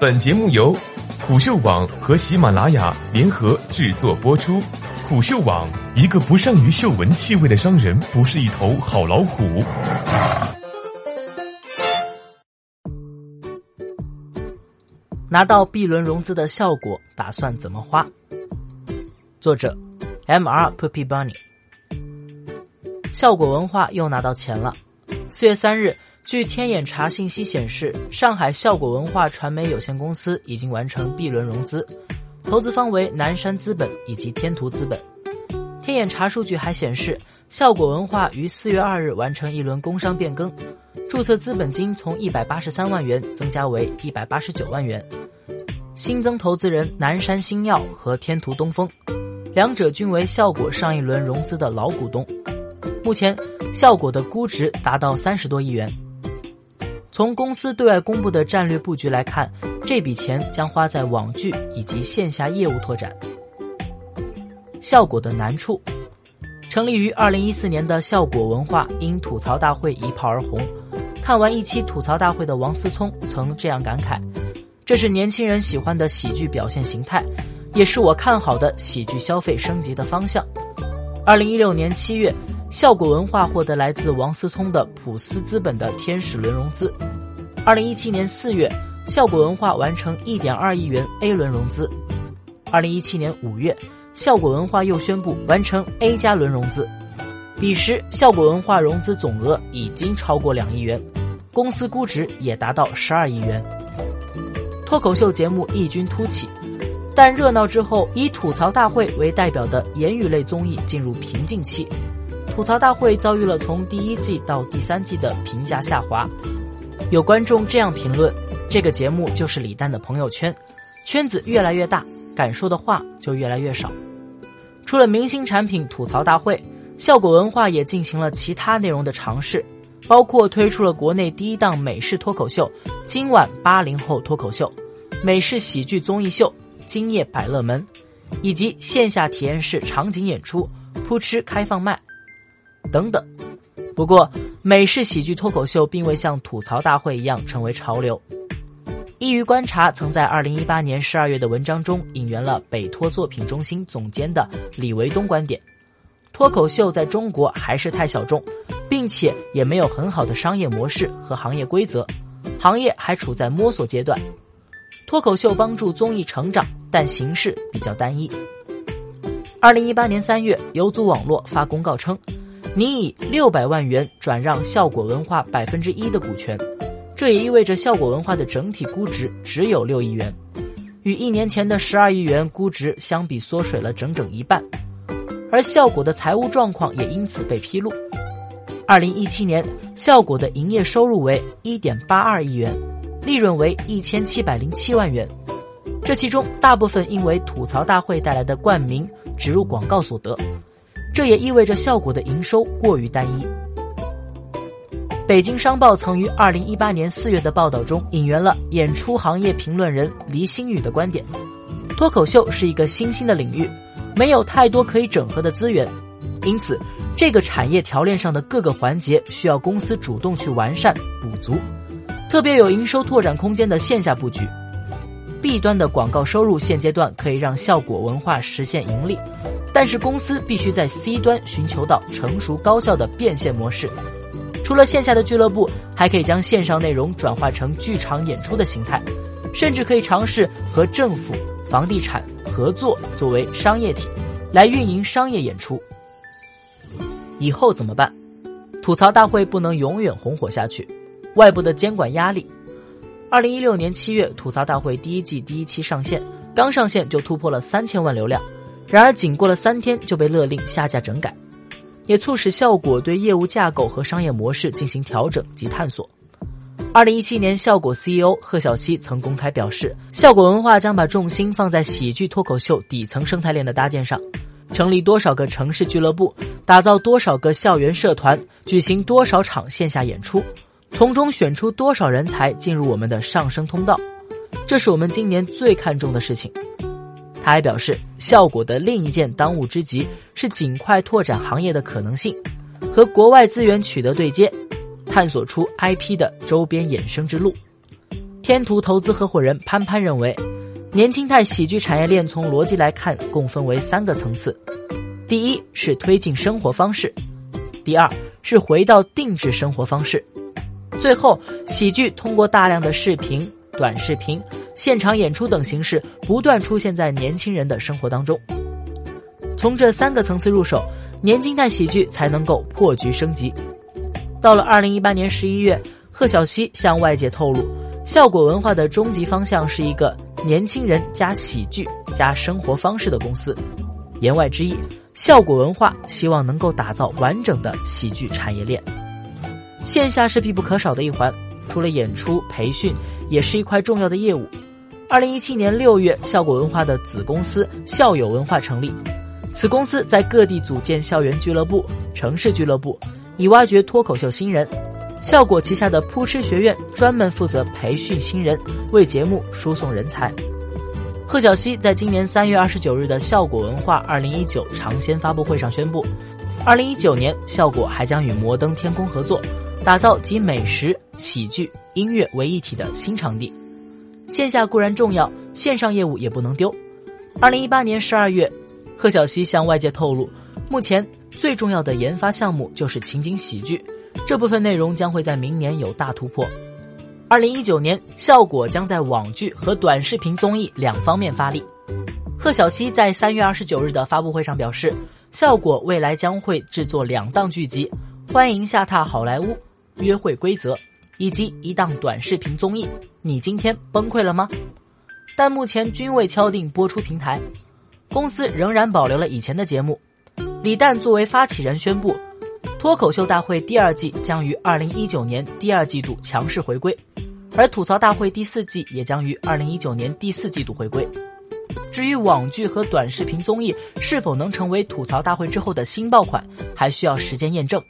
本节目由虎嗅网和喜马拉雅联合制作播出。虎嗅网：一个不善于嗅闻气味的商人，不是一头好老虎。拿到 B 轮融资的效果，打算怎么花？作者：M.R. Puppy Bunny。效果文化又拿到钱了。四月三日。据天眼查信息显示，上海效果文化传媒有限公司已经完成 B 轮融资，投资方为南山资本以及天图资本。天眼查数据还显示，效果文化于四月二日完成一轮工商变更，注册资本金从一百八十三万元增加为一百八十九万元，新增投资人南山新耀和天图东风，两者均为效果上一轮融资的老股东。目前，效果的估值达到三十多亿元。从公司对外公布的战略布局来看，这笔钱将花在网剧以及线下业务拓展。效果的难处，成立于二零一四年的效果文化因吐槽大会一炮而红。看完一期吐槽大会的王思聪曾这样感慨：“这是年轻人喜欢的喜剧表现形态，也是我看好的喜剧消费升级的方向。”二零一六年七月。效果文化获得来自王思聪的普思资本的天使轮融资。二零一七年四月，效果文化完成一点二亿元 A 轮融资。二零一七年五月，效果文化又宣布完成 A 加轮融资。彼时，效果文化融资总额已经超过两亿元，公司估值也达到十二亿元。脱口秀节目异军突起，但热闹之后，以吐槽大会为代表的言语类综艺进入瓶颈期。吐槽大会遭遇了从第一季到第三季的评价下滑，有观众这样评论：这个节目就是李诞的朋友圈，圈子越来越大，敢说的话就越来越少。除了明星产品吐槽大会，效果文化也进行了其他内容的尝试，包括推出了国内第一档美式脱口秀《今晚八零后脱口秀》，美式喜剧综艺秀《今夜百乐门》，以及线下体验式场景演出《扑哧开放麦》。等等，不过美式喜剧脱口秀并未像吐槽大会一样成为潮流。一娱观察曾在二零一八年十二月的文章中引援了北托作品中心总监的李维东观点：脱口秀在中国还是太小众，并且也没有很好的商业模式和行业规则，行业还处在摸索阶段。脱口秀帮助综艺成长，但形式比较单一。二零一八年三月，游族网络发公告称。拟以六百万元转让效果文化百分之一的股权，这也意味着效果文化的整体估值只有六亿元，与一年前的十二亿元估值相比缩水了整整一半。而效果的财务状况也因此被披露。二零一七年，效果的营业收入为一点八二亿元，利润为一千七百零七万元，这其中大部分因为吐槽大会带来的冠名植入广告所得。这也意味着效果的营收过于单一。北京商报曾于二零一八年四月的报道中引援了演出行业评论人黎新宇的观点：脱口秀是一个新兴的领域，没有太多可以整合的资源，因此这个产业条链上的各个环节需要公司主动去完善补足，特别有营收拓展空间的线下布局。B 端的广告收入现阶段可以让效果文化实现盈利。但是公司必须在 C 端寻求到成熟高效的变现模式，除了线下的俱乐部，还可以将线上内容转化成剧场演出的形态，甚至可以尝试和政府、房地产合作作为商业体，来运营商业演出。以后怎么办？吐槽大会不能永远红火下去，外部的监管压力。二零一六年七月，吐槽大会第一季第一期上线，刚上线就突破了三千万流量。然而，仅过了三天就被勒令下架整改，也促使效果对业务架构和商业模式进行调整及探索。二零一七年，效果 CEO 贺小西曾公开表示，效果文化将把重心放在喜剧脱口秀底层生态链的搭建上，成立多少个城市俱乐部，打造多少个校园社团，举行多少场线下演出，从中选出多少人才进入我们的上升通道，这是我们今年最看重的事情。他还表示，效果的另一件当务之急是尽快拓展行业的可能性，和国外资源取得对接，探索出 IP 的周边衍生之路。天图投资合伙人潘潘认为，年轻态喜剧产业链从逻辑来看，共分为三个层次：第一是推进生活方式，第二是回到定制生活方式，最后喜剧通过大量的视频、短视频、现场演出等形式，不断出现在年轻人的生活当中。从这三个层次入手，年轻态喜剧才能够破局升级。到了二零一八年十一月，贺小西向外界透露，效果文化的终极方向是一个年轻人加喜剧加生活方式的公司。言外之意，效果文化希望能够打造完整的喜剧产业链。线下是必不可少的一环，除了演出培训，也是一块重要的业务。二零一七年六月，效果文化的子公司校友文化成立。此公司在各地组建校园俱乐部、城市俱乐部，以挖掘脱口秀新人。效果旗下的扑哧学院专门负责培训新人，为节目输送人才。贺小西在今年三月二十九日的效果文化二零一九尝鲜发布会上宣布，二零一九年效果还将与摩登天空合作，打造集美食、喜剧、音乐为一体的新场地。线下固然重要，线上业务也不能丢。二零一八年十二月。贺小西向外界透露，目前最重要的研发项目就是情景喜剧，这部分内容将会在明年有大突破。二零一九年，效果将在网剧和短视频综艺两方面发力。贺小西在三月二十九日的发布会上表示，效果未来将会制作两档剧集，《欢迎下榻好莱坞》、《约会规则》，以及一档短视频综艺《你今天崩溃了吗》，但目前均未敲定播出平台。公司仍然保留了以前的节目。李诞作为发起人宣布，脱口秀大会第二季将于二零一九年第二季度强势回归，而吐槽大会第四季也将于二零一九年第四季度回归。至于网剧和短视频综艺是否能成为吐槽大会之后的新爆款，还需要时间验证。